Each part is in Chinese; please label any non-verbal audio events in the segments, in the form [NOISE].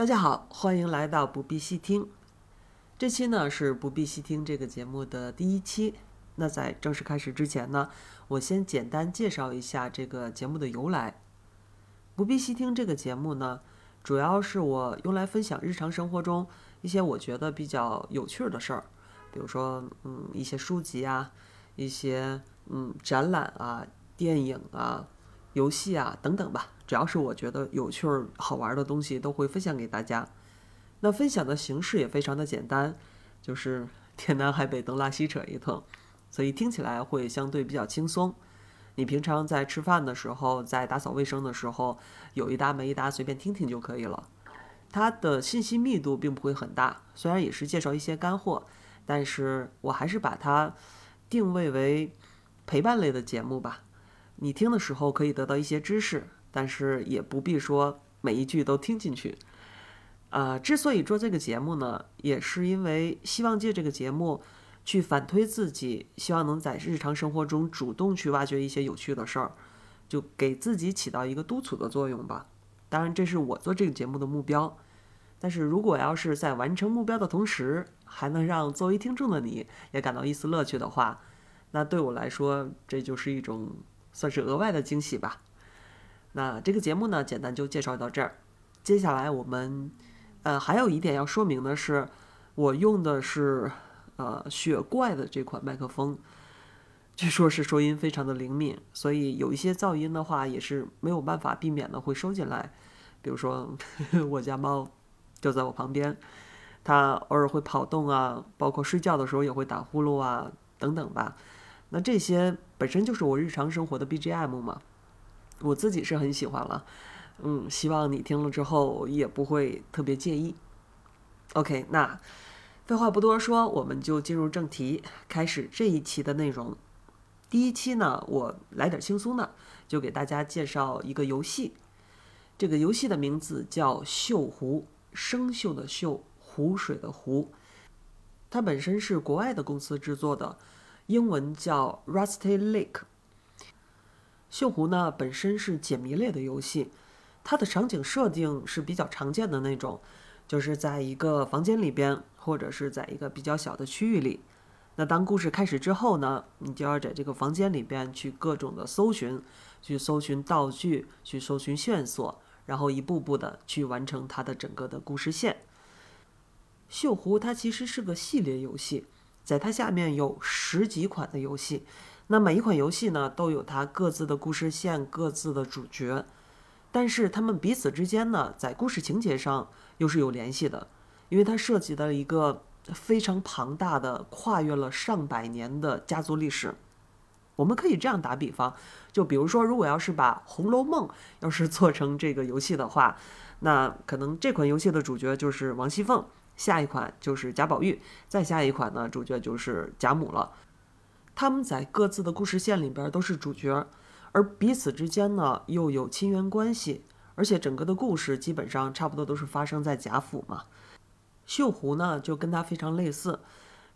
大家好，欢迎来到不必细听。这期呢是不必细听这个节目的第一期。那在正式开始之前呢，我先简单介绍一下这个节目的由来。不必细听这个节目呢，主要是我用来分享日常生活中一些我觉得比较有趣的事儿，比如说嗯一些书籍啊，一些嗯展览啊、电影啊、游戏啊等等吧。只要是我觉得有趣儿、好玩的东西，都会分享给大家。那分享的形式也非常的简单，就是 [LAUGHS] 天南海北东拉西扯一通，所以听起来会相对比较轻松。你平常在吃饭的时候，在打扫卫生的时候，有一搭没一搭，随便听听就可以了。它的信息密度并不会很大，虽然也是介绍一些干货，但是我还是把它定位为陪伴类的节目吧。你听的时候可以得到一些知识。但是也不必说每一句都听进去，啊，之所以做这个节目呢，也是因为希望借这个节目去反推自己，希望能在日常生活中主动去挖掘一些有趣的事儿，就给自己起到一个督促的作用吧。当然，这是我做这个节目的目标。但是如果要是在完成目标的同时，还能让作为听众的你也感到一丝乐趣的话，那对我来说，这就是一种算是额外的惊喜吧。那这个节目呢，简单就介绍到这儿。接下来我们，呃，还有一点要说明的是，我用的是呃雪怪的这款麦克风，据说是收音非常的灵敏，所以有一些噪音的话也是没有办法避免的会收进来。比如说 [LAUGHS] 我家猫就在我旁边，它偶尔会跑动啊，包括睡觉的时候也会打呼噜啊，等等吧。那这些本身就是我日常生活的 BGM 嘛。我自己是很喜欢了，嗯，希望你听了之后也不会特别介意。OK，那废话不多说，我们就进入正题，开始这一期的内容。第一期呢，我来点轻松的，就给大家介绍一个游戏。这个游戏的名字叫《锈湖》，生锈的锈，湖水的湖。它本身是国外的公司制作的，英文叫 Rusty Lake。锈湖呢本身是解谜类的游戏，它的场景设定是比较常见的那种，就是在一个房间里边，或者是在一个比较小的区域里。那当故事开始之后呢，你就要在这个房间里边去各种的搜寻，去搜寻道具，去搜寻线索，然后一步步的去完成它的整个的故事线。锈湖它其实是个系列游戏，在它下面有十几款的游戏。那每一款游戏呢，都有它各自的故事线、各自的主角，但是他们彼此之间呢，在故事情节上又是有联系的，因为它涉及到一个非常庞大的、跨越了上百年的家族历史。我们可以这样打比方，就比如说，如果要是把《红楼梦》要是 [LAUGHS] 做成这个游戏的话，那可能这款游戏的主角就是王熙凤，下一款就是贾宝玉，再下一款呢，主角就是贾母了。他们在各自的故事线里边都是主角，而彼此之间呢又有亲缘关系，而且整个的故事基本上差不多都是发生在贾府嘛。绣湖呢就跟它非常类似，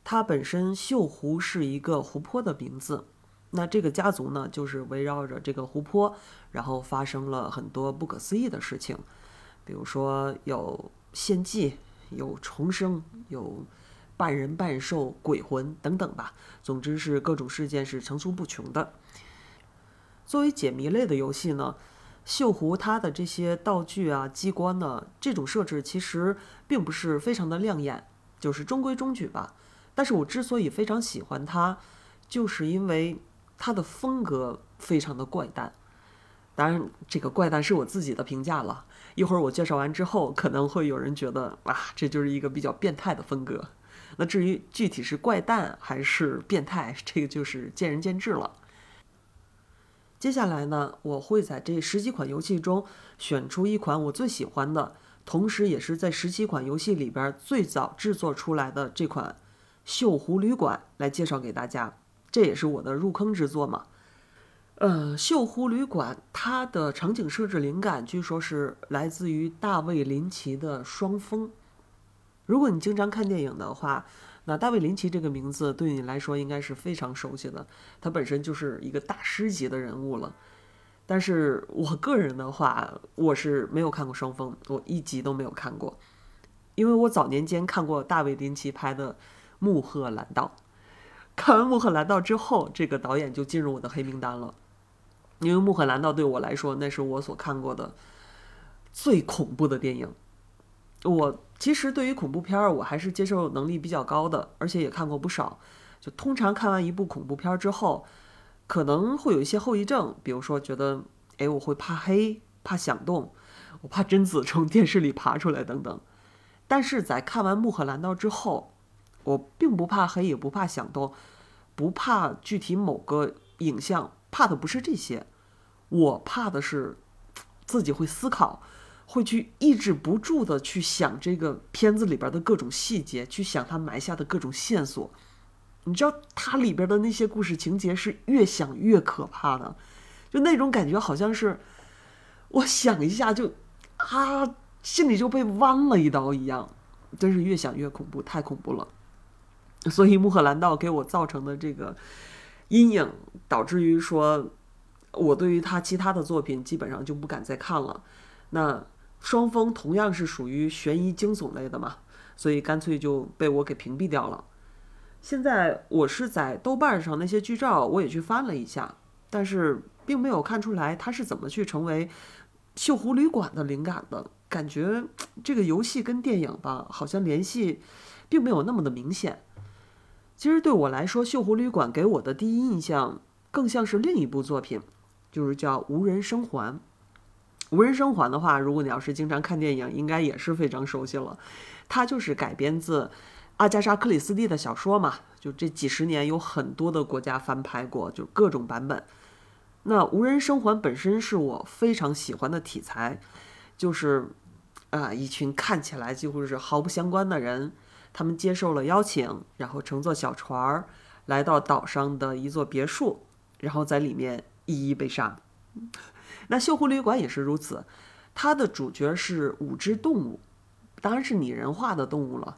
它本身绣湖是一个湖泊的名字，那这个家族呢就是围绕着这个湖泊，然后发生了很多不可思议的事情，比如说有献祭，有重生，有。半人半兽、鬼魂等等吧，总之是各种事件是层出不穷的。作为解谜类的游戏呢，锈湖它的这些道具啊、机关呢，这种设置其实并不是非常的亮眼，就是中规中矩吧。但是我之所以非常喜欢它，就是因为它的风格非常的怪诞。当然，这个怪诞是我自己的评价了。一会儿我介绍完之后，可能会有人觉得啊，这就是一个比较变态的风格。那至于具体是怪诞还是变态，这个就是见仁见智了。接下来呢，我会在这十几款游戏中选出一款我最喜欢的，同时也是在十七款游戏里边最早制作出来的这款《锈湖旅馆》来介绍给大家。这也是我的入坑之作嘛。呃，《锈湖旅馆》它的场景设置灵感据说是来自于大卫林奇的《双峰》。如果你经常看电影的话，那大卫林奇这个名字对你来说应该是非常熟悉的。他本身就是一个大师级的人物了。但是我个人的话，我是没有看过《双峰》，我一集都没有看过，因为我早年间看过大卫林奇拍的《穆赫兰道》，看完《穆赫兰道》之后，这个导演就进入我的黑名单了，因为《穆赫兰道》对我来说，那是我所看过的最恐怖的电影。我其实对于恐怖片儿，我还是接受能力比较高的，而且也看过不少。就通常看完一部恐怖片之后，可能会有一些后遗症，比如说觉得，哎，我会怕黑、怕响动，我怕贞子从电视里爬出来等等。但是在看完《穆赫兰道》之后，我并不怕黑，也不怕响动，不怕具体某个影像，怕的不是这些，我怕的是自己会思考。会去抑制不住的去想这个片子里边的各种细节，去想他埋下的各种线索。你知道，它里边的那些故事情节是越想越可怕的，就那种感觉好像是，我想一下就啊，心里就被剜了一刀一样，真是越想越恐怖，太恐怖了。所以《穆赫兰道》给我造成的这个阴影，导致于说，我对于他其他的作品基本上就不敢再看了。那。双峰同样是属于悬疑惊悚类的嘛，所以干脆就被我给屏蔽掉了。现在我是在豆瓣上那些剧照，我也去翻了一下，但是并没有看出来它是怎么去成为《锈湖旅馆》的灵感的。感觉这个游戏跟电影吧，好像联系并没有那么的明显。其实对我来说，《锈湖旅馆》给我的第一印象更像是另一部作品，就是叫《无人生还》。无人生还的话，如果你要是经常看电影，应该也是非常熟悉了。它就是改编自阿加莎·克里斯蒂的小说嘛，就这几十年有很多的国家翻拍过，就各种版本。那无人生还本身是我非常喜欢的题材，就是啊，一群看起来几乎是毫不相关的人，他们接受了邀请，然后乘坐小船儿来到岛上的一座别墅，然后在里面一一被杀。那《锈湖旅馆》也是如此，它的主角是五只动物，当然是拟人化的动物了，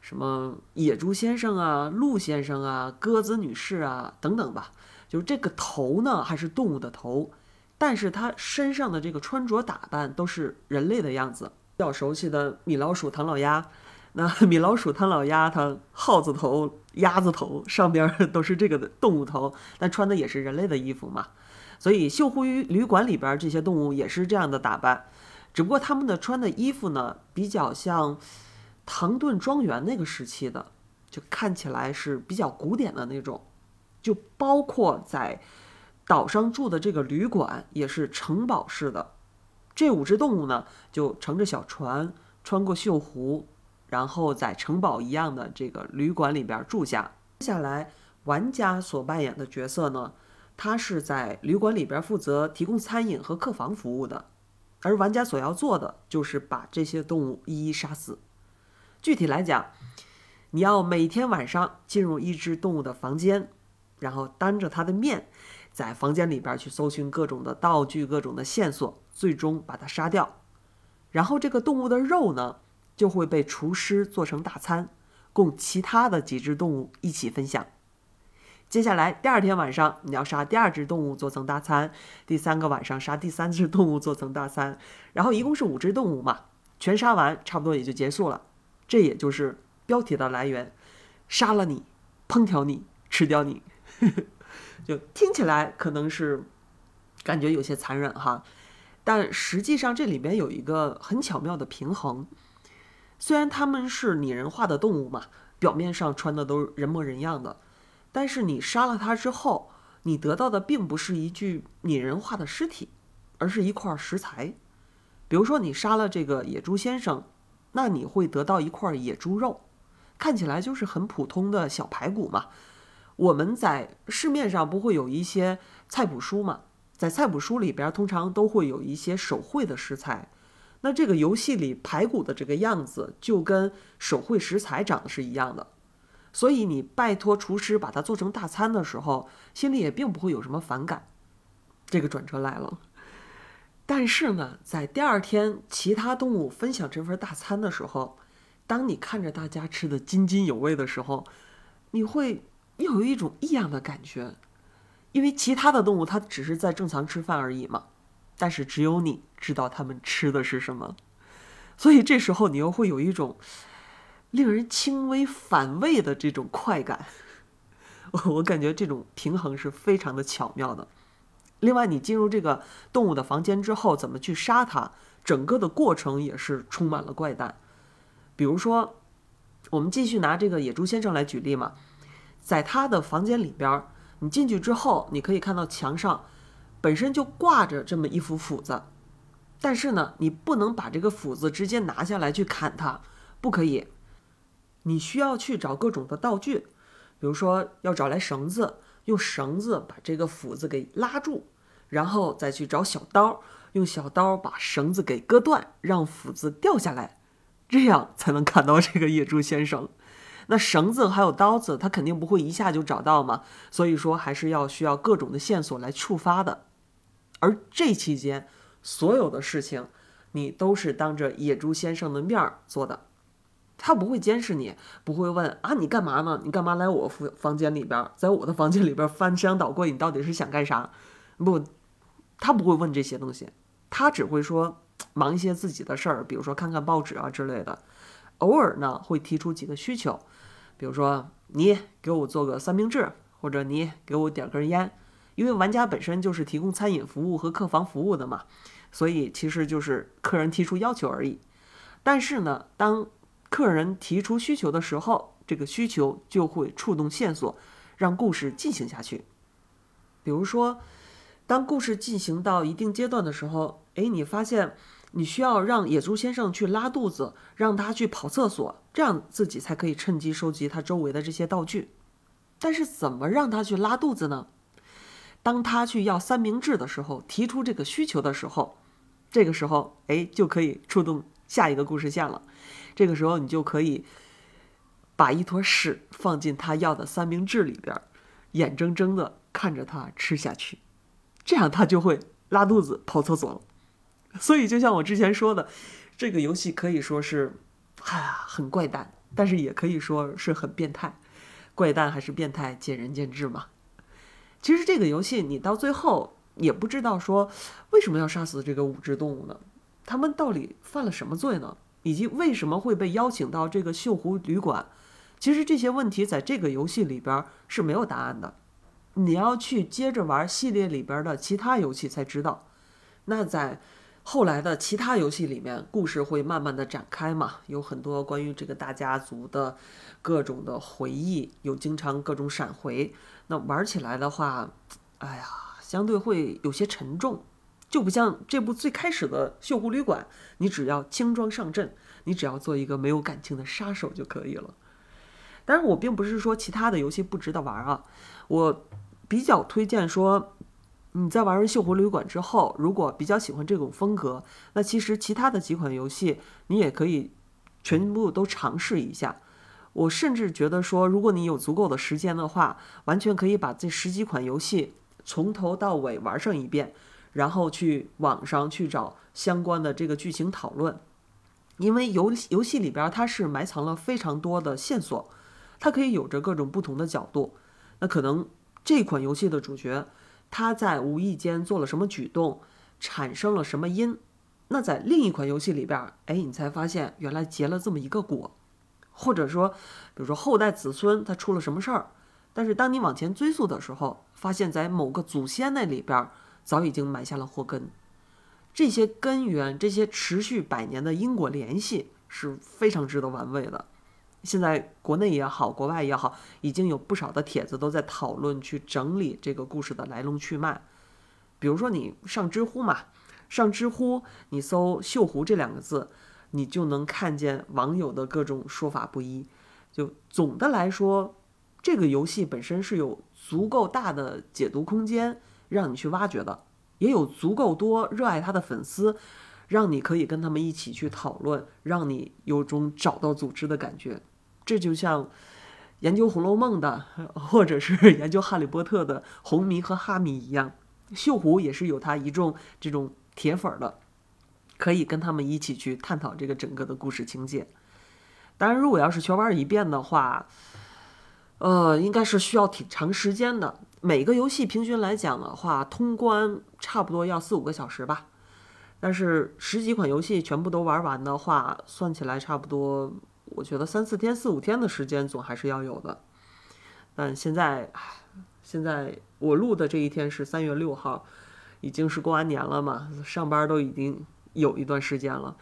什么野猪先生啊、鹿先生啊、鸽子女士啊等等吧。就是这个头呢，还是动物的头，但是它身上的这个穿着打扮都是人类的样子。比较熟悉的米老鼠、唐老鸭，那米老鼠、唐老鸭，它耗子头、鸭子头上边都是这个的动物头，但穿的也是人类的衣服嘛。所以，锈湖旅馆里边这些动物也是这样的打扮，只不过他们的穿的衣服呢，比较像唐顿庄园那个时期的，就看起来是比较古典的那种。就包括在岛上住的这个旅馆也是城堡式的。这五只动物呢，就乘着小船穿过锈湖，然后在城堡一样的这个旅馆里边住下。接下来，玩家所扮演的角色呢？他是在旅馆里边负责提供餐饮和客房服务的，而玩家所要做的就是把这些动物一一杀死。具体来讲，你要每天晚上进入一只动物的房间，然后当着它的面，在房间里边去搜寻各种的道具、各种的线索，最终把它杀掉。然后这个动物的肉呢，就会被厨师做成大餐，供其他的几只动物一起分享。接下来第二天晚上，你要杀第二只动物做成大餐；第三个晚上杀第三只动物做成大餐，然后一共是五只动物嘛，全杀完差不多也就结束了。这也就是标题的来源：杀了你，烹调你，吃掉你。就听起来可能是感觉有些残忍哈，但实际上这里边有一个很巧妙的平衡。虽然他们是拟人化的动物嘛，表面上穿的都人模人样的。但是你杀了他之后，你得到的并不是一具拟人化的尸体，而是一块食材。比如说你杀了这个野猪先生，那你会得到一块野猪肉，看起来就是很普通的小排骨嘛。我们在市面上不会有一些菜谱书嘛，在菜谱书里边通常都会有一些手绘的食材。那这个游戏里排骨的这个样子就跟手绘食材长得是一样的。所以你拜托厨师把它做成大餐的时候，心里也并不会有什么反感。这个转折来了。但是呢，在第二天其他动物分享这份大餐的时候，当你看着大家吃的津津有味的时候，你会又有一种异样的感觉，因为其他的动物它只是在正常吃饭而已嘛，但是只有你知道它们吃的是什么，所以这时候你又会有一种令人轻微反胃的这种快感。我我感觉这种平衡是非常的巧妙的。另外，你进入这个动物的房间之后，怎么去杀它，整个的过程也是充满了怪诞。比如说，我们继续拿这个野猪先生来举例嘛，在他的房间里边，你进去之后，你可以看到墙上本身就挂着这么一副斧子，但是呢，你不能把这个斧子直接拿下来去砍它，不可以，你需要去找各种的道具，比如说要找来绳子。用绳子把这个斧子给拉住，然后再去找小刀，用小刀把绳子给割断，让斧子掉下来，这样才能看到这个野猪先生。那绳子还有刀子，他肯定不会一下就找到嘛，所以说还是要需要各种的线索来触发的。而这期间，所有的事情，你都是当着野猪先生的面儿做的。他不会监视你，不会问啊，你干嘛呢？你干嘛来我房房间里边，在我的房间里边翻箱倒柜？你到底是想干啥？不，他不会问这些东西，他只会说忙一些自己的事儿，比如说看看报纸啊之类的。偶尔呢，会提出几个需求，比如说你给我做个三明治，或者你给我点根烟。因为玩家本身就是提供餐饮服务和客房服务的嘛，所以其实就是客人提出要求而已。但是呢，当客人提出需求的时候，这个需求就会触动线索，让故事进行下去。比如说，当故事进行到一定阶段的时候，哎，你发现你需要让野猪先生去拉肚子，让他去跑厕所，这样自己才可以趁机收集他周围的这些道具。但是，怎么让他去拉肚子呢？当他去要三明治的时候，提出这个需求的时候，这个时候，哎，就可以触动下一个故事线了。这个时候，你就可以把一坨屎放进他要的三明治里边，眼睁睁的看着他吃下去，这样他就会拉肚子、跑厕所了。所以，就像我之前说的，这个游戏可以说是，哎呀，很怪诞，但是也可以说是很变态。怪诞还是变态，见仁见智嘛。其实这个游戏你到最后也不知道说为什么要杀死这个五只动物呢？他们到底犯了什么罪呢？以及为什么会被邀请到这个锈湖旅馆？其实这些问题在这个游戏里边是没有答案的，你要去接着玩系列里边的其他游戏才知道。那在后来的其他游戏里面，故事会慢慢的展开嘛，有很多关于这个大家族的各种的回忆，有经常各种闪回。那玩起来的话，哎呀，相对会有些沉重。就不像这部最开始的《锈湖旅馆》，你只要轻装上阵，你只要做一个没有感情的杀手就可以了。当然，我并不是说其他的游戏不值得玩啊，我比较推荐说，你在玩完《锈湖旅馆》之后，如果比较喜欢这种风格，那其实其他的几款游戏你也可以全部都尝试一下。我甚至觉得说，如果你有足够的时间的话，完全可以把这十几款游戏从头到尾玩上一遍。然后去网上去找相关的这个剧情讨论，因为游游戏里边它是埋藏了非常多的线索，它可以有着各种不同的角度。那可能这款游戏的主角他在无意间做了什么举动，产生了什么因？那在另一款游戏里边，哎，你才发现原来结了这么一个果，或者说，比如说后代子孙他出了什么事儿，但是当你往前追溯的时候，发现在某个祖先那里边。早已经埋下了祸根，这些根源，这些持续百年的因果联系是非常值得玩味的。现在国内也好，国外也好，已经有不少的帖子都在讨论去整理这个故事的来龙去脉。比如说你上知乎嘛，上知乎你搜“锈湖”这两个字，你就能看见网友的各种说法不一。就总的来说，这个游戏本身是有足够大的解读空间。让你去挖掘的，也有足够多热爱他的粉丝，让你可以跟他们一起去讨论，让你有种找到组织的感觉。这就像研究《红楼梦》的，[LAUGHS] 或者是 [LAUGHS] 研究《哈利波特》的红迷和哈迷一样，锈湖也是有他一众这种铁粉的，可以跟他们一起去探讨这个整个的故事情节。当然，如果要是全玩一遍的话，呃，应该是需要挺长时间的。每个游戏平均来讲的话，通关差不多要四五个小时吧。但是十几款游戏全部都玩完的话，算起来差不多，我觉得三四天、四五天的时间总还是要有的。但现在，现在我录的这一天是三月六号，已经是过完年了嘛，上班都已经有一段时间了。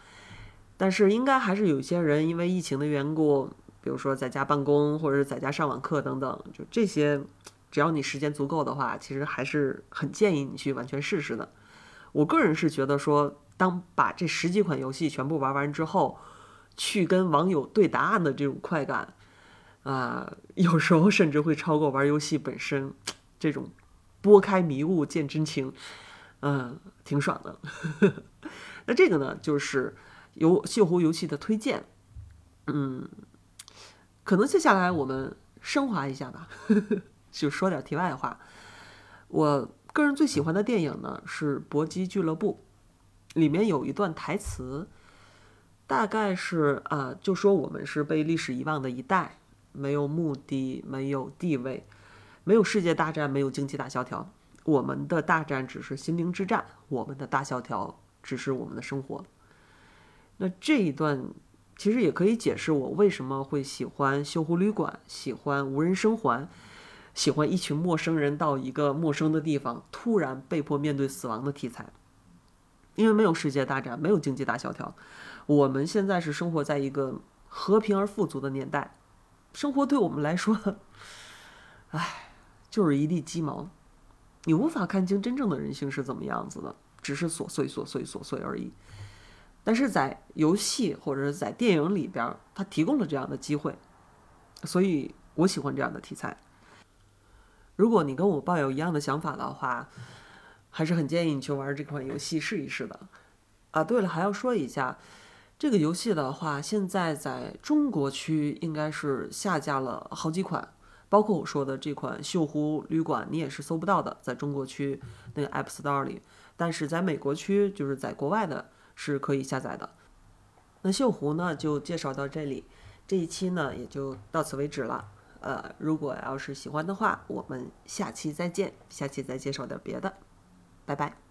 但是应该还是有些人因为疫情的缘故，比如说在家办公或者是在家上网课等等，就这些。只要你时间足够的话，其实还是很建议你去完全试试的。我个人是觉得说，当把这十几款游戏全部玩完之后，去跟网友对答案的这种快感，啊，[LAUGHS] 有时候甚至会超过玩游戏本身这种拨开迷雾见真情，嗯，挺爽的。[LAUGHS] 那这个呢，就是游西湖游戏的推荐。嗯，可能接下来我们升华一下吧。[LAUGHS] 就说点题外话，我个人最喜欢的电影呢是《搏击俱乐部》，里面有一段台词，大概是啊，就说我们是被历史遗忘的一代，没有目的，没有地位，没有世界大战，没有经济大萧条，我们的大战只是心灵之战，我们的大萧条只是我们的生活。那这一段其实也可以解释我为什么会喜欢《锈湖旅馆》，喜欢无人生还。喜欢一群陌生人到一个陌生的地方，突然被迫面对死亡的题材。因为没有世界大战，没有经济大萧条，我们现在是生活在一个和平而富足的年代。生活对我们来说，唉，就是一地鸡毛。你无法看清真正的人性是怎么样子的，只是琐碎、琐碎、琐碎而已。但是在游戏或者是在电影里边，它提供了这样的机会，所以我喜欢这样的题材。如果你跟我抱有一样的想法的话，还是很建议你去玩这款游戏试一试的。啊，对了，还要说一下，这个游戏的话，现在在中国区应该是下架了好几款，包括我说的这款《锈湖旅馆》，你也是搜不到的，在中国区那个 App Store 里。但是在美国区，就是在国外的，是可以下载的。那锈湖呢，就介绍到这里，这一期呢也就到此为止了。呃，如果要是喜欢的话，我们下期再见。下期再介绍点别的，拜拜。